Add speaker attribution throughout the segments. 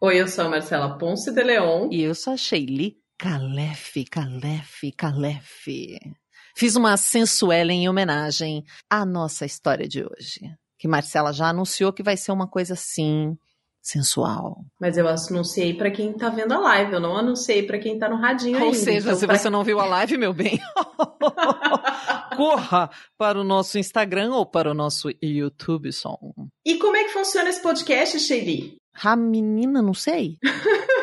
Speaker 1: Oi, eu sou a Marcela Ponce de Leon.
Speaker 2: E eu sou a Sheili Calef, Calef, Calef. Fiz uma sensuela em homenagem à nossa história de hoje. Que Marcela já anunciou que vai ser uma coisa assim, sensual.
Speaker 1: Mas eu anunciei para quem tá vendo a live, eu não anunciei para quem tá no radinho
Speaker 2: Ou
Speaker 1: ainda.
Speaker 2: seja,
Speaker 1: Então,
Speaker 2: se
Speaker 1: pra-
Speaker 2: você não viu a live, meu bem, corra para o nosso Instagram ou para o nosso YouTube som.
Speaker 1: E como é que funciona esse podcast, Sheili?
Speaker 2: Ah, menina, não sei.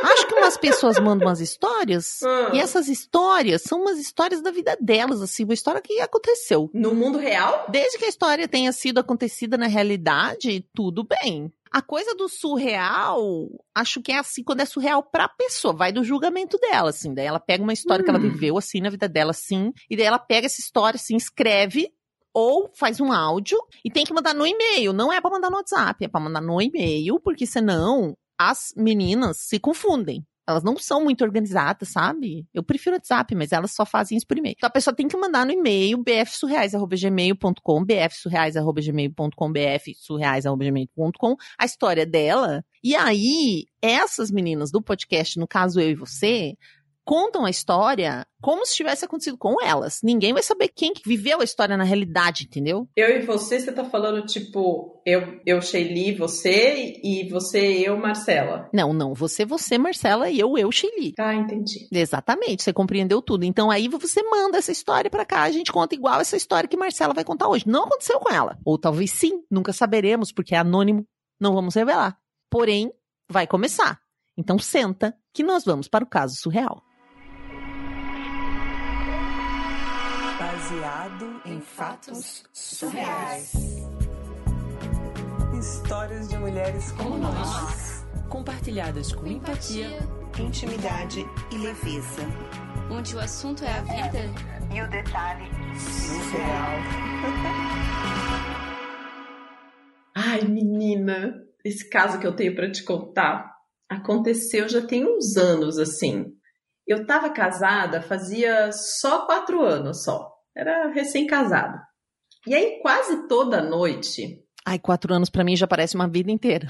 Speaker 2: Acho que umas pessoas mandam umas histórias.
Speaker 1: Ah.
Speaker 2: E essas histórias são umas histórias da vida delas, assim, uma história que aconteceu.
Speaker 1: No mundo real?
Speaker 2: Desde que a história tenha sido acontecida na realidade, tudo bem. A coisa do surreal, acho que é assim quando é surreal pra pessoa, vai do julgamento dela, assim. Daí ela pega uma história que ela
Speaker 1: Hum.
Speaker 2: viveu, assim, na vida dela, assim, e daí ela pega essa história, assim, escreve, ou faz um áudio, e tem que mandar no e-mail. Não é pra mandar no WhatsApp, é pra mandar no e-mail, porque senão as meninas se confundem. Elas não são muito organizadas, sabe? Eu prefiro WhatsApp, mas elas só fazem isso por e-mail. Então a pessoa tem que mandar no e-mail bfsurreais.gmail.com, bfsurreais.gmail.com, bfsurreais.gmail.com, a história dela. E aí, essas meninas do podcast, no caso eu e você, contam a história como se tivesse acontecido com elas. Ninguém vai saber quem que viveu a história na realidade, entendeu?
Speaker 1: Eu e você, você tá falando tipo, eu, eu Sheili, você, e você, eu, Marcela.
Speaker 2: Não, não. Você, você, Marcela, e eu, eu, Shelly.
Speaker 1: Tá, entendi.
Speaker 2: Exatamente, você compreendeu tudo. Então aí você manda essa história pra cá, a gente conta igual essa história que Marcela vai contar hoje. Não aconteceu com ela. Ou talvez sim, nunca saberemos, porque é anônimo, não vamos revelar. Porém, vai começar. Então senta que nós vamos para o caso surreal.
Speaker 3: Baseado em fatos surreais. Histórias de mulheres como nós.
Speaker 4: compartilhadas com empatia,
Speaker 5: intimidade e leveza.
Speaker 6: onde o assunto é a vida.
Speaker 5: E o detalhe
Speaker 3: Surreal.
Speaker 1: Ai, menina, esse caso que eu tenho pra te contar aconteceu já tem uns anos, assim. Eu tava casada fazia só quatro anos só. Era recém-casada. E aí, quase toda noite,
Speaker 2: Ai, quatro anos pra mim já parece uma vida inteira.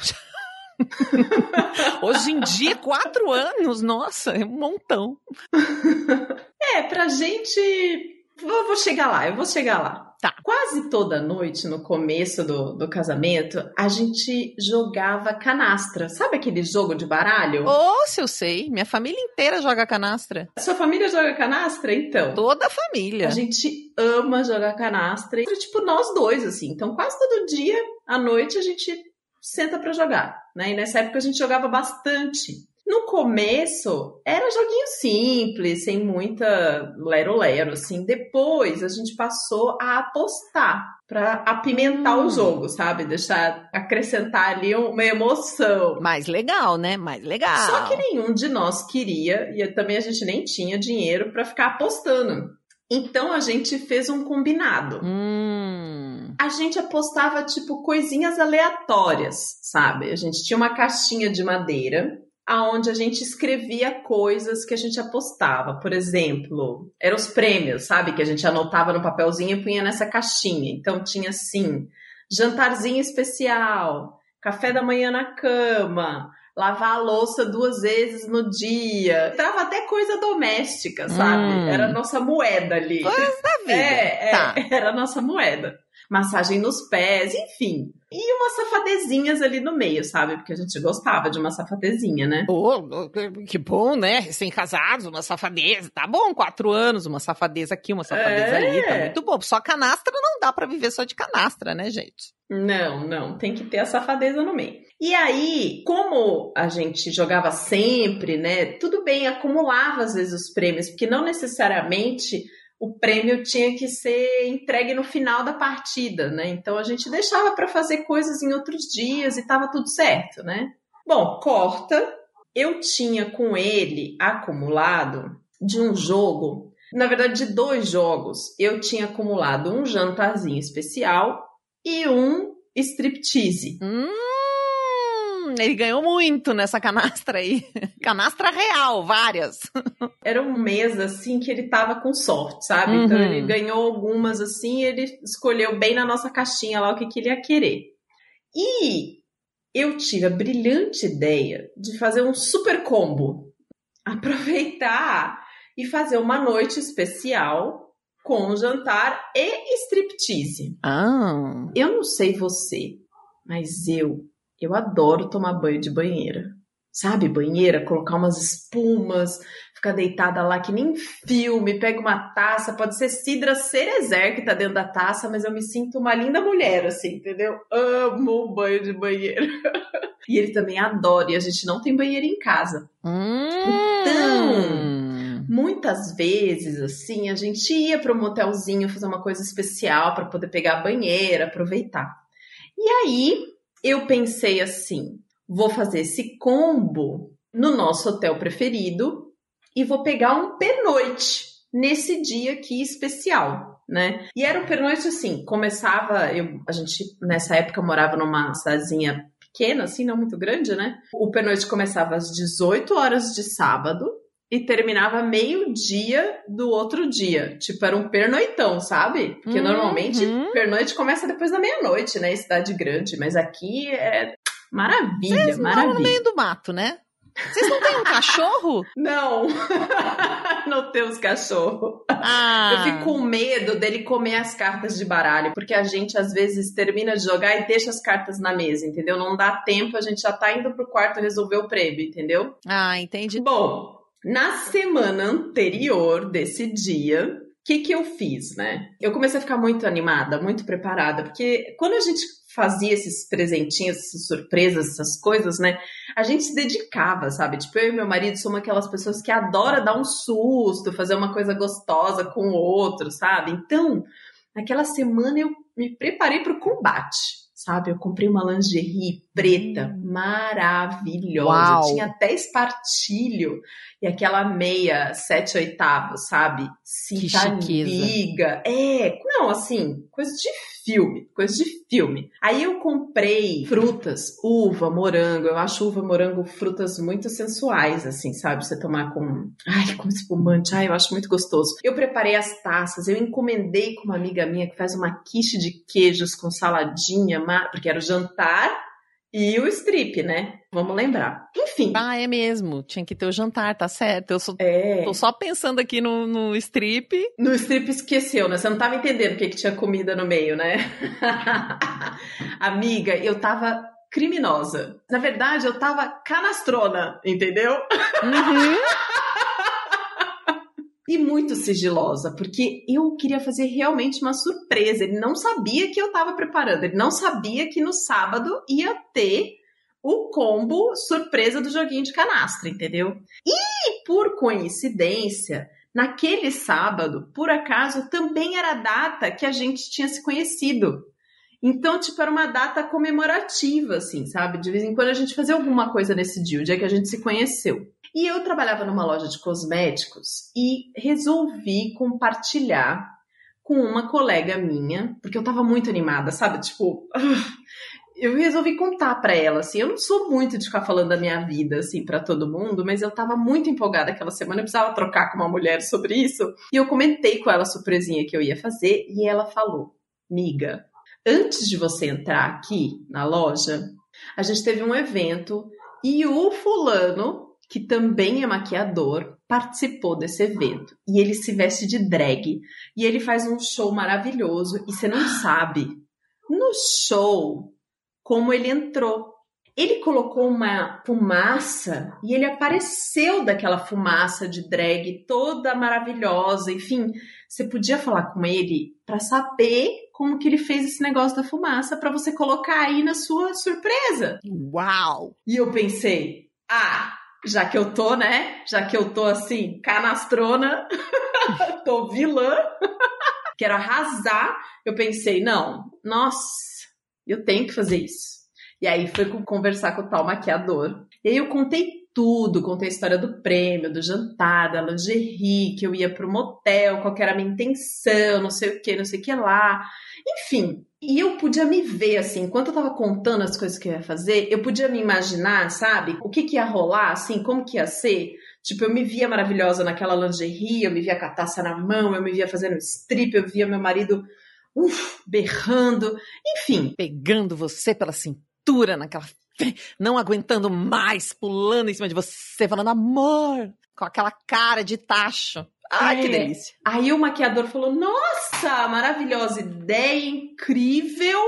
Speaker 2: Hoje em dia, quatro anos, nossa, é um montão.
Speaker 1: É, pra gente. Vou, vou chegar lá, eu vou chegar lá.
Speaker 2: Tá.
Speaker 1: Quase toda noite, no começo do, do casamento, a gente jogava canastra. Sabe aquele jogo de baralho?
Speaker 2: Ô, se eu sei, minha família inteira joga canastra.
Speaker 1: Sua família joga canastra? Então.
Speaker 2: Toda a família.
Speaker 1: A gente ama jogar canastra. E, tipo, nós dois, assim. Então, quase todo dia, à noite, a gente senta pra jogar. Né? E nessa época a gente jogava bastante. No começo, era joguinho simples, sem muita lero-lero, assim. Depois, a gente passou a apostar pra apimentar
Speaker 2: Hum.
Speaker 1: o jogo, sabe? Deixar, acrescentar ali uma emoção.
Speaker 2: Mais legal, né? Mais legal.
Speaker 1: Só que nenhum de nós queria, e também a gente nem tinha dinheiro pra ficar apostando. Então a gente fez um combinado.
Speaker 2: Hum.
Speaker 1: A gente apostava tipo coisinhas aleatórias, sabe? A gente tinha uma caixinha de madeira aonde a gente escrevia coisas que a gente apostava. Por exemplo, eram os prêmios, sabe? Que a gente anotava no papelzinho e punha nessa caixinha. Então tinha assim, jantarzinho especial, café da manhã na cama, lavar a louça duas vezes no dia. Trava até coisa doméstica, sabe?
Speaker 2: Hum.
Speaker 1: Era a nossa moeda ali.
Speaker 2: Coisas da vida.
Speaker 1: É, é,
Speaker 2: Tá.
Speaker 1: era a nossa moeda. Massagem nos pés, enfim. E umas safadezinhas ali no meio, sabe? Porque a gente gostava de uma safadezinha, né?
Speaker 2: Ô, que bom, né? Recém-casados, uma safadeza. Tá bom, quatro anos, uma safadeza aqui, uma safadeza
Speaker 1: É.
Speaker 2: ali. Tá muito bom. Só canastra não dá pra viver só de canastra, né, gente?
Speaker 1: Não, não, tem que ter a safadeza no meio. E aí, como a gente jogava sempre, né? Tudo bem, acumulava às vezes os prêmios, porque não necessariamente o prêmio tinha que ser entregue no final da partida, né? Então a gente deixava para fazer coisas em outros dias e tava tudo certo, né? Bom, corta. Eu tinha com ele acumulado de um jogo, na verdade de dois jogos, eu tinha acumulado um jantarzinho especial e um striptease.
Speaker 2: Hum, ele ganhou muito nessa canastra aí. Canastra real, várias.
Speaker 1: Era um mês assim que ele tava com sorte, sabe? Então
Speaker 2: Uhum.
Speaker 1: ele ganhou algumas assim, e ele escolheu bem na nossa caixinha lá o que, que ele ia querer. E eu tive a brilhante ideia de fazer um super combo. Aproveitar e fazer uma noite especial com jantar e striptease.
Speaker 2: Ah.
Speaker 1: Eu não sei você, mas eu, eu adoro tomar banho de banheira. Sabe, banheira, colocar umas espumas, ficar deitada lá que nem filme, pega uma taça, pode ser Cidra Cerezer que tá dentro da taça, mas eu me sinto uma linda mulher, assim, entendeu? Amo banho de banheira. e ele também adora, e a gente não tem banheiro em casa.
Speaker 2: Hum.
Speaker 1: Muitas vezes, assim, a gente ia para um motelzinho fazer uma coisa especial para poder pegar a banheira, aproveitar. E aí eu pensei assim: vou fazer esse combo no nosso hotel preferido e vou pegar um pernoite nesse dia aqui especial. Né? E era um pernoite assim, começava, eu, a gente nessa época morava numa cidadezinha pequena, assim, não muito grande, né? O pernoite começava às 18 horas de sábado e terminava meio-dia do outro dia. Tipo, era um pernoitão, sabe? Porque
Speaker 2: Uhum.
Speaker 1: normalmente pernoite começa depois da meia-noite, né? Em cidade grande. Mas aqui é maravilha,
Speaker 2: Vocês moram no
Speaker 1: maravilha.
Speaker 2: meio do mato, né? Vocês não têm um cachorro?
Speaker 1: Não, não temos cachorro.
Speaker 2: Ah.
Speaker 1: Eu fico com medo dele comer as cartas de baralho, porque a gente às vezes termina de jogar e deixa as cartas na mesa, entendeu? Não dá tempo, a gente já tá indo pro quarto resolver o prêmio, entendeu?
Speaker 2: Ah, entendi.
Speaker 1: Bom, na semana anterior desse dia, o que, que eu fiz, né? Eu comecei a ficar muito animada, muito preparada, porque quando a gente fazia esses presentinhos, essas surpresas, essas coisas, né? A gente se dedicava, sabe? Tipo, eu e meu marido somos aquelas pessoas que adora dar um susto, fazer uma coisa gostosa com o outro, sabe? Então, naquela semana eu me preparei para o combate, sabe? Eu comprei uma lingerie preta maravilhosa,
Speaker 2: Uau.
Speaker 1: tinha até espartilho e aquela meia sete oitavos, sabe? Cinta liga. É, não, assim, coisa de filme, coisa de filme. Aí eu comprei frutas, uva, morango. Eu acho uva, morango, frutas muito sensuais, assim, sabe? Você tomar com, ai, com espumante. Ai, eu acho muito gostoso. Eu preparei as taças, eu encomendei com uma amiga minha que faz uma quiche de queijos com saladinha, porque era o jantar e o strip, né? Vamos lembrar. Enfim.
Speaker 2: Ah, é mesmo. Tinha que ter o jantar, tá certo. Eu só,
Speaker 1: É.
Speaker 2: tô só pensando aqui no, no strip.
Speaker 1: No strip esqueceu, né? Você não tava entendendo o que, que tinha comida no meio, né? Amiga, eu tava criminosa. Na verdade, eu tava canastrona, entendeu?
Speaker 2: Uhum.
Speaker 1: E muito sigilosa, porque eu queria fazer realmente uma surpresa. Ele não sabia que eu tava preparando, ele não sabia que no sábado ia ter o combo surpresa do joguinho de canastra, entendeu? E por coincidência, naquele sábado, por acaso, também era a data que a gente tinha se conhecido. Então, tipo, era uma data comemorativa, assim, sabe? De vez em quando a gente fazia alguma coisa nesse dia, o dia que a gente se conheceu. E eu trabalhava numa loja de cosméticos e resolvi compartilhar com uma colega minha, porque eu tava muito animada, sabe? Tipo, eu resolvi contar pra ela, assim, eu não sou muito de ficar falando da minha vida, assim, pra todo mundo, mas eu tava muito empolgada aquela semana, eu precisava trocar com uma mulher sobre isso, e eu comentei com ela a surpresinha que eu ia fazer, e ela falou, miga, antes de você entrar aqui na loja, a gente teve um evento e o fulano, que também é maquiador, participou desse evento. E ele se veste de drag. E ele faz um show maravilhoso. E você não sabe, no show, como ele entrou. Ele colocou uma fumaça e ele apareceu daquela fumaça de drag toda maravilhosa. Enfim, você podia falar com ele para saber como que ele fez esse negócio da fumaça para você colocar aí na sua surpresa.
Speaker 2: Uau!
Speaker 1: E eu pensei, ah, já que eu tô, né? Já que eu tô assim, canastrona, tô vilã, quero arrasar. Eu pensei, não, nossa, eu tenho que fazer isso. E aí com- conversar com o tal maquiador. E aí eu contei tudo, contei a história do prêmio, do jantar, da lingerie, que eu ia pro motel, qual era a minha intenção, não sei o que, não sei o que lá. Enfim, e eu podia me ver assim, enquanto eu tava contando as coisas que eu ia fazer, eu podia me imaginar, sabe? O que que ia rolar, assim, como que ia ser. Tipo, eu me via maravilhosa naquela lingerie, eu me via com a taça na mão, eu me via fazendo strip, eu via meu marido, uf, berrando. Enfim,
Speaker 2: Pegando você pela cintura naquela não aguentando mais, pulando em cima de você, falando amor, com aquela cara de tacho. Ai,
Speaker 1: É.
Speaker 2: que delícia.
Speaker 1: Aí o maquiador falou: Nossa, maravilhosa ideia, incrível.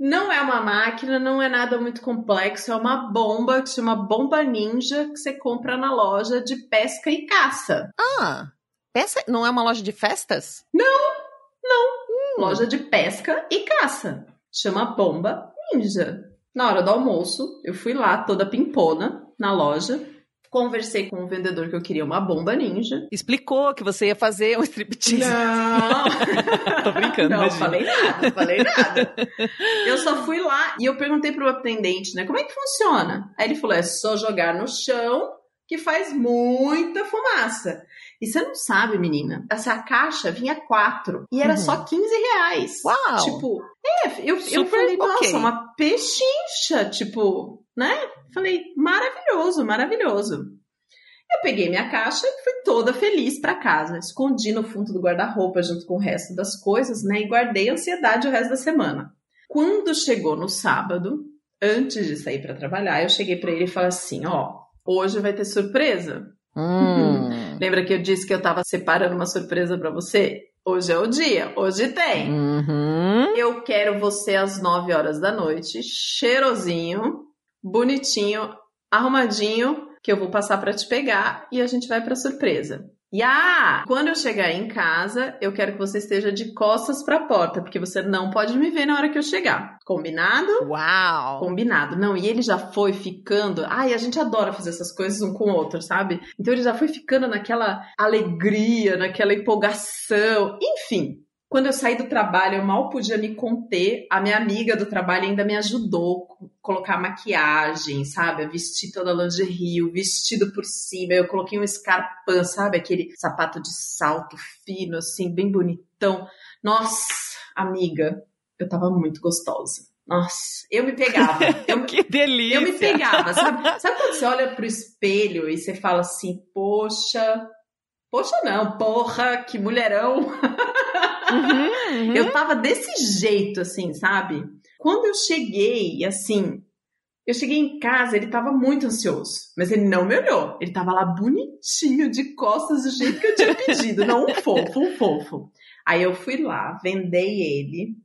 Speaker 1: Não é uma máquina, não é nada muito complexo, é uma bomba que se chama Bomba Ninja que você compra na loja de pesca e caça.
Speaker 2: Ah, essa não é uma loja de festas?
Speaker 1: Loja de pesca e caça. Chama Bomba Ninja. Na hora do almoço, eu fui lá toda pimpona na loja, conversei com o vendedor que eu queria uma bomba ninja.
Speaker 2: Explicou que você ia fazer um striptease.
Speaker 1: Não!
Speaker 2: Tô brincando,
Speaker 1: Não,
Speaker 2: imagina.
Speaker 1: falei nada, falei nada. Eu só fui lá e eu perguntei pro atendente, né, como é que funciona? Aí ele falou, é só jogar no chão que faz muita fumaça. E você não sabe, menina, essa caixa vinha quatro e era
Speaker 2: Uhum.
Speaker 1: só 15 reais.
Speaker 2: Uau!
Speaker 1: Tipo, é, eu, eu
Speaker 2: Super
Speaker 1: falei, nossa,
Speaker 2: ok.
Speaker 1: uma pechincha, tipo, né? Falei, maravilhoso, maravilhoso. Eu peguei minha caixa e fui toda feliz pra casa. Escondi no fundo do guarda-roupa junto com o resto das coisas, né? E guardei a ansiedade o resto da semana. Quando chegou no sábado, antes de sair pra trabalhar, eu cheguei pra ele e falei assim: ó, hoje vai ter surpresa.
Speaker 2: Hum.
Speaker 1: Lembra que eu disse que eu tava separando uma surpresa pra você? Hoje é o dia, hoje tem.
Speaker 2: Uhum.
Speaker 1: Eu quero você às 9 horas da noite, cheirosinho, bonitinho, arrumadinho, que eu vou passar pra te pegar e a gente vai pra surpresa. E ah, quando eu chegar em casa, eu quero que você esteja de costas pra porta, porque você não pode me ver na hora que eu chegar. Combinado?
Speaker 2: Uau!
Speaker 1: Combinado. Não, e ele já foi ficando. Ai, a gente adora fazer essas coisas um com o outro, sabe? Então ele já foi ficando naquela alegria, naquela empolgação. Enfim, quando eu saí do trabalho, eu mal podia me conter. A minha amiga do trabalho ainda me ajudou a colocar maquiagem, sabe? A vestir toda a lingerie, o vestido por cima. Eu coloquei um escarpão, sabe? Aquele sapato de salto fino, assim, bem bonitão. Nossa, amiga, eu tava muito gostosa. Nossa, eu me pegava. Eu,
Speaker 2: Que delícia!
Speaker 1: eu me pegava, sabe? Sabe quando você olha pro espelho e você fala assim, poxa, poxa não, porra, que mulherão.
Speaker 2: Uhum, uhum.
Speaker 1: Eu tava desse jeito, assim, sabe? Quando eu cheguei, assim, eu cheguei em casa, ele tava muito ansioso, mas ele não me olhou. Ele tava lá bonitinho, de costas, do jeito que eu tinha pedido. Não, um fofo, um fofo. Aí eu fui lá, vendei ele,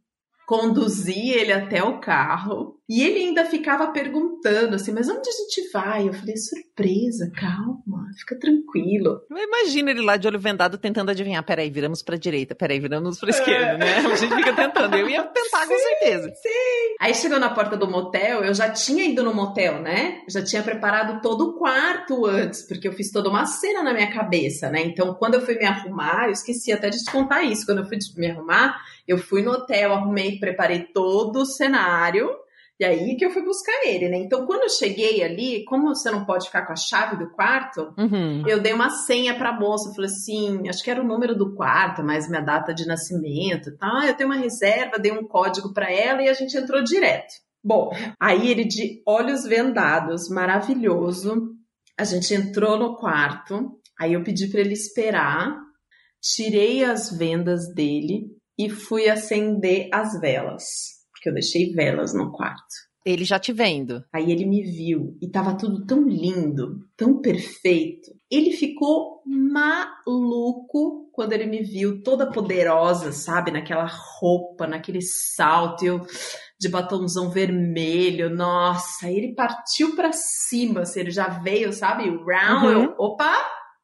Speaker 1: conduzi ele até o carro, e ele ainda ficava perguntando assim, mas onde a gente vai? Eu falei, surpresa, calma, fica tranquilo.
Speaker 2: Eu imagino ele lá de olho vendado tentando adivinhar. Peraí, viramos pra direita, peraí, viramos pra esquerda, né? A gente fica tentando. Eu ia tentar com certeza.
Speaker 1: Aí chegou na porta do motel, eu já tinha ido no motel, né? Já tinha preparado todo o quarto antes, porque eu fiz toda uma cena na minha cabeça, né? Então, quando eu fui me arrumar, eu esqueci até de te contar isso. Quando eu fui me arrumar, eu fui no hotel, arrumei, preparei todo o cenário. E aí que eu fui buscar ele, né? Então, quando eu cheguei ali, como você não pode ficar com a chave do quarto,
Speaker 2: Uhum.
Speaker 1: eu dei uma senha pra moça, falei assim, acho que era o número do quarto, mais minha data de nascimento, tá? Eu tenho uma reserva, dei um código pra ela e a gente entrou direto. Bom, aí ele de olhos vendados, maravilhoso. A gente entrou no quarto, aí eu pedi pra ele esperar, tirei as vendas dele e fui acender as velas, porque eu deixei velas no quarto.
Speaker 2: Ele já te vendo.
Speaker 1: Aí ele me viu e tava tudo tão lindo, tão perfeito. Ele ficou maluco quando ele me viu toda poderosa, sabe? Naquela roupa, naquele salto, eu de batomzão vermelho. Nossa, aí ele partiu pra cima, assim, ele já veio, sabe? Round,
Speaker 2: Uhum.
Speaker 1: eu, opa,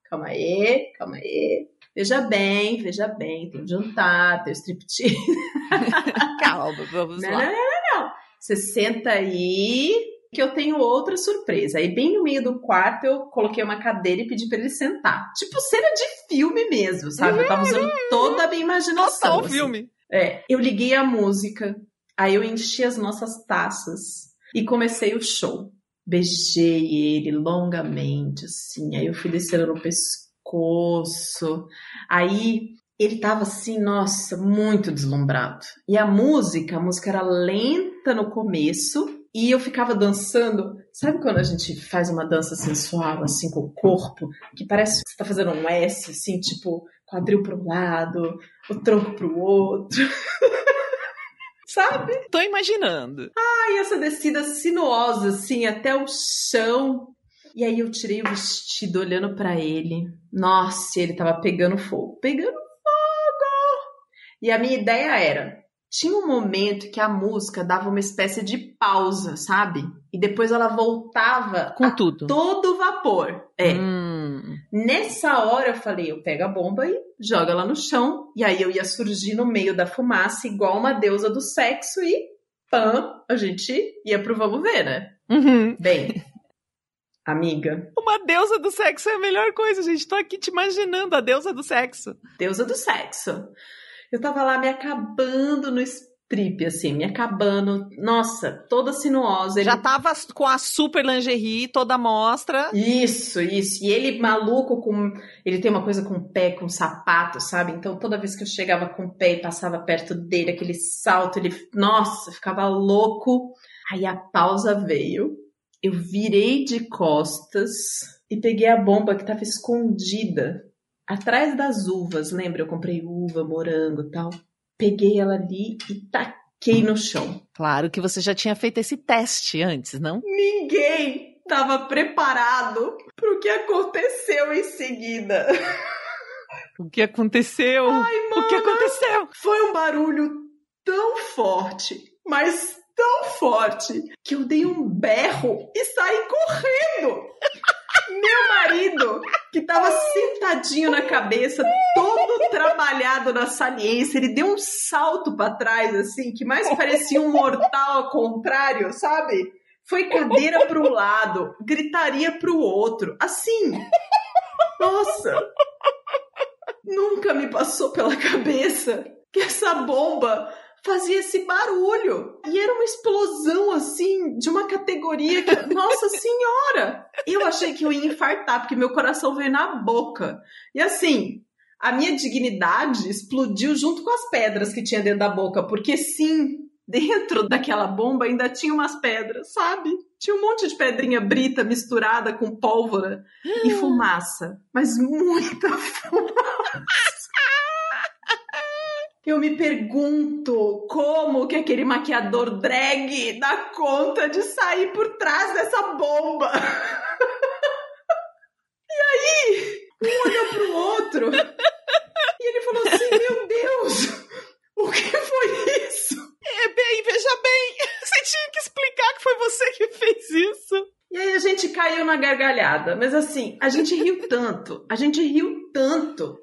Speaker 1: calma aí, calma aí. Veja bem, veja bem, tem jantar, tem o striptease.
Speaker 2: Calma, vamos
Speaker 1: Não,
Speaker 2: lá.
Speaker 1: não, não, não, não. Você senta aí que eu tenho outra surpresa. Aí bem no meio do quarto eu coloquei uma cadeira e pedi pra ele sentar. Tipo cena de filme mesmo, sabe? Eu tava usando toda a minha imaginação.
Speaker 2: Total
Speaker 1: assim.
Speaker 2: filme.
Speaker 1: É, eu liguei a música, aí eu enchi as nossas taças e comecei o show. Beijei ele longamente, assim, aí eu fui descendo no pescoço. Aí ele tava assim, nossa, muito deslumbrado. E a música, a música era lenta no começo e eu ficava dançando. Sabe quando a gente faz uma dança sensual, assim, com o corpo, que parece que você tá fazendo um S, assim, tipo, quadril pro lado, o tronco pro outro. sabe?
Speaker 2: Tô imaginando.
Speaker 1: Aí essa descida sinuosa, assim, até o chão. E aí eu tirei o vestido olhando pra ele. Nossa, ele tava pegando fogo. Pegando fogo! E a minha ideia era: tinha um momento que a música dava uma espécie de pausa, sabe? E depois ela voltava
Speaker 2: Com tudo.
Speaker 1: todo vapor. É.
Speaker 2: Hum.
Speaker 1: Nessa hora eu falei, eu pego a bomba e joga ela no chão. E aí eu ia surgir no meio da fumaça igual uma deusa do sexo e pã, a gente ia pro vamos ver, né?
Speaker 2: Uhum.
Speaker 1: Bem, amiga,
Speaker 2: Uma deusa do sexo é a melhor coisa, gente. Tô aqui te imaginando, a deusa do sexo.
Speaker 1: deusa do sexo. Eu tava lá me acabando no strip, assim, me acabando. Nossa, toda sinuosa. Ele
Speaker 2: Já tava com a super lingerie toda mostra.
Speaker 1: Isso, isso. E ele maluco com. Ele tem uma coisa com o pé, com sapato, sabe? Então toda vez que eu chegava com o pé e passava perto dele, aquele salto, ele. Nossa, ficava louco. Aí a pausa veio. Eu virei de costas e peguei a bomba que tava escondida atrás das uvas. Lembra? Eu comprei uva, morango e tal. Peguei ela ali e taquei no chão.
Speaker 2: Claro que você já tinha feito esse teste antes, não?
Speaker 1: Ninguém estava preparado para o que aconteceu em seguida.
Speaker 2: O que aconteceu?
Speaker 1: Ai,
Speaker 2: o que aconteceu?
Speaker 1: Foi um barulho tão forte, mas tão forte, que eu dei um berro e saí correndo. Meu marido, que tava sentadinho na cabeça, todo trabalhado na saliência, ele deu um salto para trás, assim, que mais parecia um mortal ao contrário, sabe? Foi cadeira para um lado, gritaria para o outro, assim. Nossa! Nunca me passou pela cabeça que essa bomba fazia esse barulho. E era uma explosão assim, de uma categoria que, nossa senhora! Eu achei que eu ia infartar, porque meu coração veio na boca. E assim, a minha dignidade explodiu junto com as pedras que tinha dentro da boca, porque sim, dentro daquela bomba ainda tinha umas pedras, sabe? Tinha um monte de pedrinha brita misturada com pólvora e fumaça, mas muita fumaça. Eu me pergunto como que aquele maquiador drag dá conta de sair por trás dessa bomba. E aí, um olhou pro outro e ele falou assim: Meu Deus, o que foi isso?
Speaker 2: É bem, veja bem. Você tinha que explicar que foi você que fez isso.
Speaker 1: E aí a gente caiu na gargalhada, mas assim, a gente riu tanto, a gente riu tanto.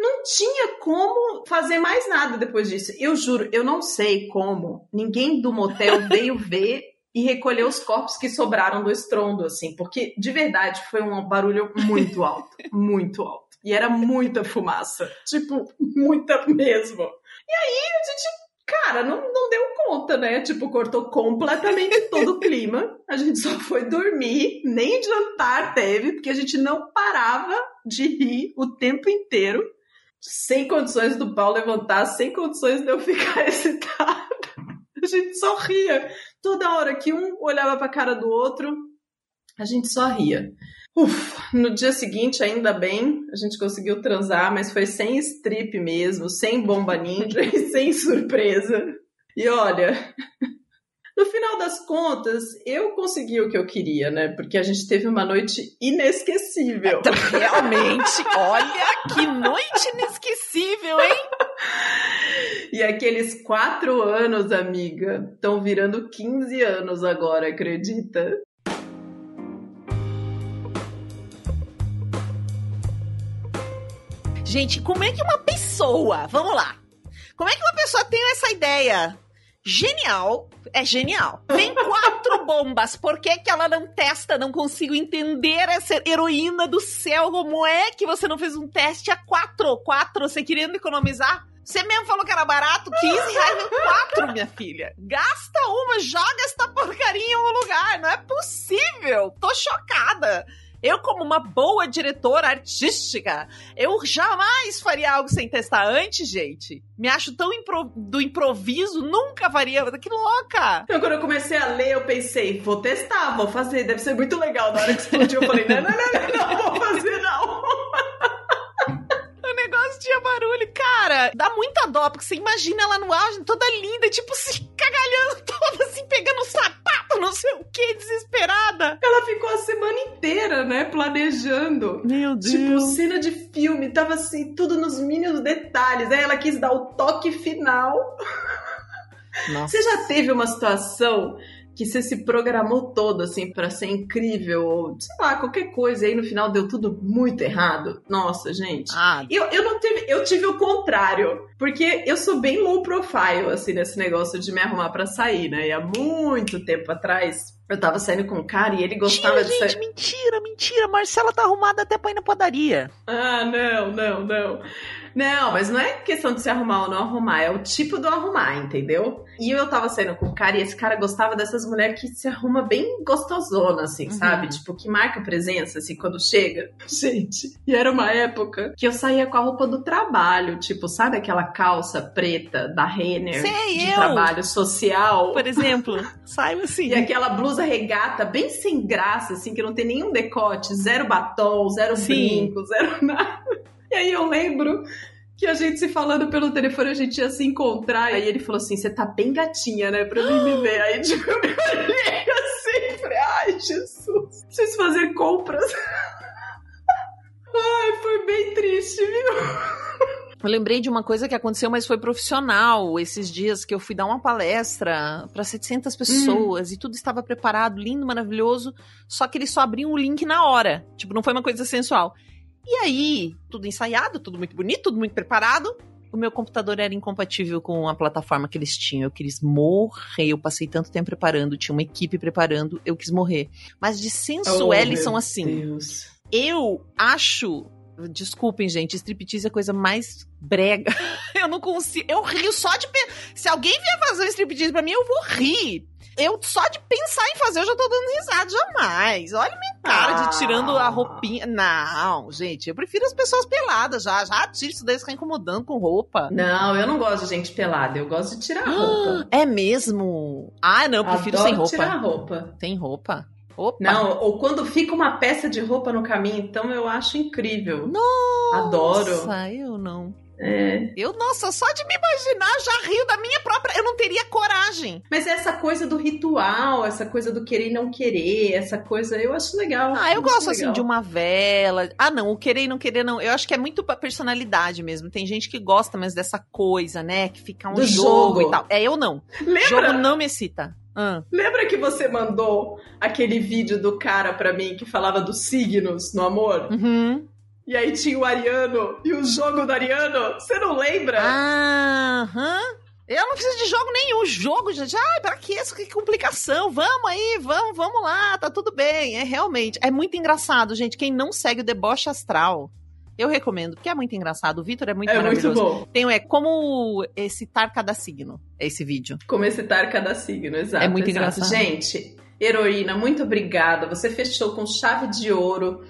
Speaker 1: Não tinha como fazer mais nada depois disso. Eu juro, eu não sei como ninguém do motel veio ver e recolher os corpos que sobraram do estrondo, assim, porque de verdade foi um barulho muito alto, muito alto. E era muita fumaça, tipo, muita mesmo. E aí a gente Cara, não, não deu conta, né? Tipo, cortou completamente todo o clima. A gente só foi dormir, nem jantar teve, porque a gente não parava de rir o tempo inteiro, sem condições do pau levantar, sem condições de eu ficar excitada. A gente só ria. Toda hora que um olhava pra cara do outro, a gente só ria. No dia seguinte, ainda bem, a gente conseguiu transar, mas foi sem strip mesmo, sem bomba ninja e sem surpresa. E olha, no final das contas, eu consegui o que eu queria, né? Porque a gente teve uma noite inesquecível.
Speaker 2: Realmente, olha que noite inesquecível, hein?
Speaker 1: E aqueles quatro anos, amiga, estão virando 15 anos agora, acredita?
Speaker 2: Gente, como é que uma pessoa, vamos lá, como é que uma pessoa tem essa ideia genial, é genial, tem quatro bombas, por que que ela não testa, não consigo entender essa heroína do céu, como é que você não fez um teste a quatro, quatro, você querendo economizar? Você mesmo falou que era barato, 15 reais em quatro, minha filha. Gasta uma, joga esta porcaria em um lugar, não é possível, tô chocada. Eu, como uma boa diretora artística, eu jamais faria algo sem testar antes, gente. Me acho tão impro do improviso, nunca faria. Que louca!
Speaker 1: Então, quando eu comecei a ler, eu pensei, vou testar, vou fazer, deve ser muito legal. Na hora que explodiu, eu falei, não, não, não, não, não vou fazer,
Speaker 2: tinha barulho. Cara, dá muita dó, porque você imagina ela no auge, toda linda, tipo assim, gargalhando toda, assim, pegando sapato, não sei o que, desesperada.
Speaker 1: Ela ficou a semana inteira, né, planejando.
Speaker 2: Meu
Speaker 1: Tipo, cena de filme, tava assim, tudo nos mínimos detalhes. Aí ela quis dar o toque final.
Speaker 2: Nossa.
Speaker 1: Você já teve uma situação que você se programou todo, assim, pra ser incrível, ou sei lá, qualquer coisa, e aí no final deu tudo muito errado? Nossa, gente.
Speaker 2: Ah,
Speaker 1: Eu, eu não tive, eu tive o contrário, porque eu sou bem low profile, assim, nesse negócio de me arrumar pra sair, né? E há muito tempo atrás, eu tava saindo com um cara e ele gostava
Speaker 2: mentira,
Speaker 1: de sair.
Speaker 2: gente, mentira, mentira. Marcela tá arrumada até pra ir na padaria.
Speaker 1: Ah, não, não, não. Não, mas não é questão de se arrumar ou não arrumar, é o tipo do arrumar, entendeu? E eu tava saindo com um cara e esse cara gostava dessas mulheres que se arruma bem gostosona, assim,
Speaker 2: Uhum.
Speaker 1: sabe? Tipo, que marca presença, assim, quando chega. Gente, e era uma época que eu saía com a roupa do trabalho, tipo, sabe aquela calça preta da Renner
Speaker 2: Sei,
Speaker 1: de
Speaker 2: eu.
Speaker 1: trabalho social?
Speaker 2: Por exemplo, saiu assim.
Speaker 1: E aquela blusa regata bem sem graça, assim, que não tem nenhum decote, zero batom, zero
Speaker 2: Sim.
Speaker 1: brinco, zero nada. E aí eu lembro que a gente se falando pelo telefone, a gente ia se encontrar. E aí ele falou assim: você tá bem gatinha, né? Pra mim me ver. Aí tipo, eu me olhei assim, falei, ai, Jesus, preciso fazer compras. Ai, foi bem triste, viu?
Speaker 2: Eu lembrei de uma coisa que aconteceu, mas foi profissional. Esses dias que eu fui dar uma palestra para 700 pessoas e tudo estava preparado, lindo, maravilhoso. Só que eles só abriam o link na hora. Tipo, não foi uma coisa sensual. E aí, tudo ensaiado, tudo muito bonito, tudo muito preparado. O meu computador era incompatível com a plataforma que eles tinham. Eu quis morrer. Eu passei tanto tempo preparando, tinha uma equipe preparando, eu quis morrer. Mas de sensual, eles são assim.
Speaker 1: Oh, Deus.
Speaker 2: Eu acho. Desculpem, gente, striptease é a coisa mais brega. Eu não consigo. Eu rio só de. pe- Se alguém vier fazer um striptease pra mim, eu vou rir. Eu só de pensar em fazer, eu já tô dando risada. Jamais. Olha minha cara
Speaker 1: Ah.
Speaker 2: de tirando a roupinha. Não, gente, eu prefiro as pessoas peladas já. Já tiro isso daí ficar incomodando com roupa.
Speaker 1: Não, eu não gosto de gente pelada, eu gosto de tirar a roupa.
Speaker 2: É mesmo? Ah, não, eu prefiro
Speaker 1: Adoro
Speaker 2: sem roupa.
Speaker 1: tirar a roupa.
Speaker 2: Sem roupa. Opa.
Speaker 1: Não, ou quando fica uma peça de roupa no caminho, então eu acho incrível.
Speaker 2: Nossa,
Speaker 1: Adoro.
Speaker 2: eu não.
Speaker 1: É.
Speaker 2: Eu, nossa, só de me imaginar já rio da minha própria. Eu não teria coragem.
Speaker 1: Mas essa coisa do ritual, essa coisa do querer e não querer, essa coisa, eu acho legal.
Speaker 2: Ah, eu gosto assim
Speaker 1: legal.
Speaker 2: de uma vela. Ah, não, o querer e não querer não. Eu acho que é muito pra personalidade mesmo. Tem gente que gosta mais dessa coisa, né? Que fica um
Speaker 1: Do
Speaker 2: jogo,
Speaker 1: jogo.
Speaker 2: e tal. É, eu não.
Speaker 1: Lembra,
Speaker 2: Jogo não me excita. Ah,
Speaker 1: lembra que você mandou aquele vídeo do cara pra mim que falava dos signos no amor?
Speaker 2: Uhum.
Speaker 1: E aí tinha o Ariano e o jogo do Ariano. Você não lembra?
Speaker 2: Aham. Eu não preciso de jogo nenhum. Jogo, gente. Ai, pra que isso? Que complicação. Vamos aí, vamos, vamos lá. Tá tudo bem. É realmente. É muito engraçado, gente. Quem não segue o Deboche Astral, eu recomendo, porque é muito engraçado. O Vitor é muito
Speaker 1: é muito
Speaker 2: maravilhoso.
Speaker 1: bom.
Speaker 2: Tem é como excitar cada signo. É esse vídeo.
Speaker 1: Como excitar cada signo, exato.
Speaker 2: É muito
Speaker 1: exato.
Speaker 2: engraçado.
Speaker 1: Gente, heroína, muito obrigada. Você fechou com chave de ouro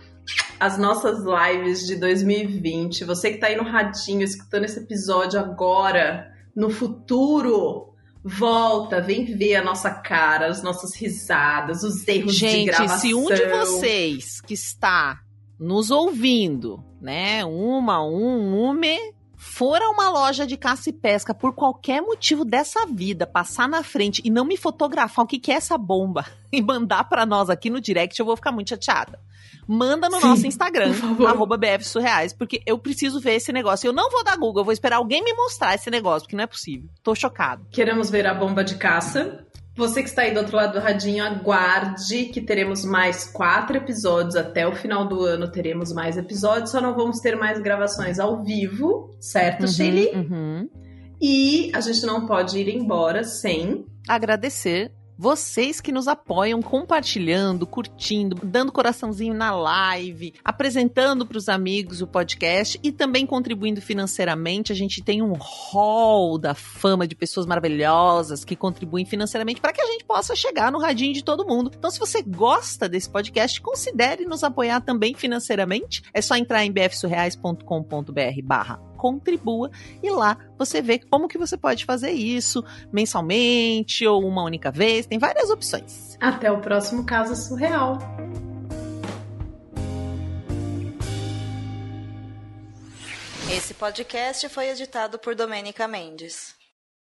Speaker 1: as nossas lives de 2020. Você que tá aí no radinho escutando esse episódio agora, no futuro, volta, vem ver a nossa cara, as nossas risadas, os erros de
Speaker 2: Gente,
Speaker 1: gravação.
Speaker 2: se um de vocês que está nos ouvindo, né, uma, um, ume, for a uma loja de caça e pesca por qualquer motivo dessa vida, passar na frente e não me fotografar o que, que é essa bomba e mandar pra nós aqui no direct, eu vou ficar muito chateada. Manda no
Speaker 1: Sim,
Speaker 2: nosso Instagram, arroba BF Surreais, porque eu preciso ver esse negócio. Eu não vou dar Google, eu vou esperar alguém me mostrar esse negócio, porque não é possível. Tô chocado.
Speaker 1: Queremos ver a bomba de caça. Você que está aí do outro lado do radinho, aguarde que teremos mais quatro episódios até o final do ano. Teremos mais episódios, só não vamos ter mais gravações ao vivo, certo, Shelly?
Speaker 2: uhum.
Speaker 1: E a gente não pode ir embora sem.
Speaker 2: agradecer vocês que nos apoiam compartilhando, curtindo, dando coraçãozinho na live, apresentando para os amigos o podcast e também contribuindo financeiramente. A gente tem um hall da fama de pessoas maravilhosas que contribuem financeiramente para que a gente possa chegar no radinho de todo mundo. Então, se você gosta desse podcast, considere nos apoiar também financeiramente. É só entrar em bfsurreais.com.br barra contribua e lá você vê como que você pode fazer isso mensalmente ou uma única vez. Tem várias opções.
Speaker 1: Até o próximo caso surreal.
Speaker 7: Esse podcast foi editado por Domênica Mendes.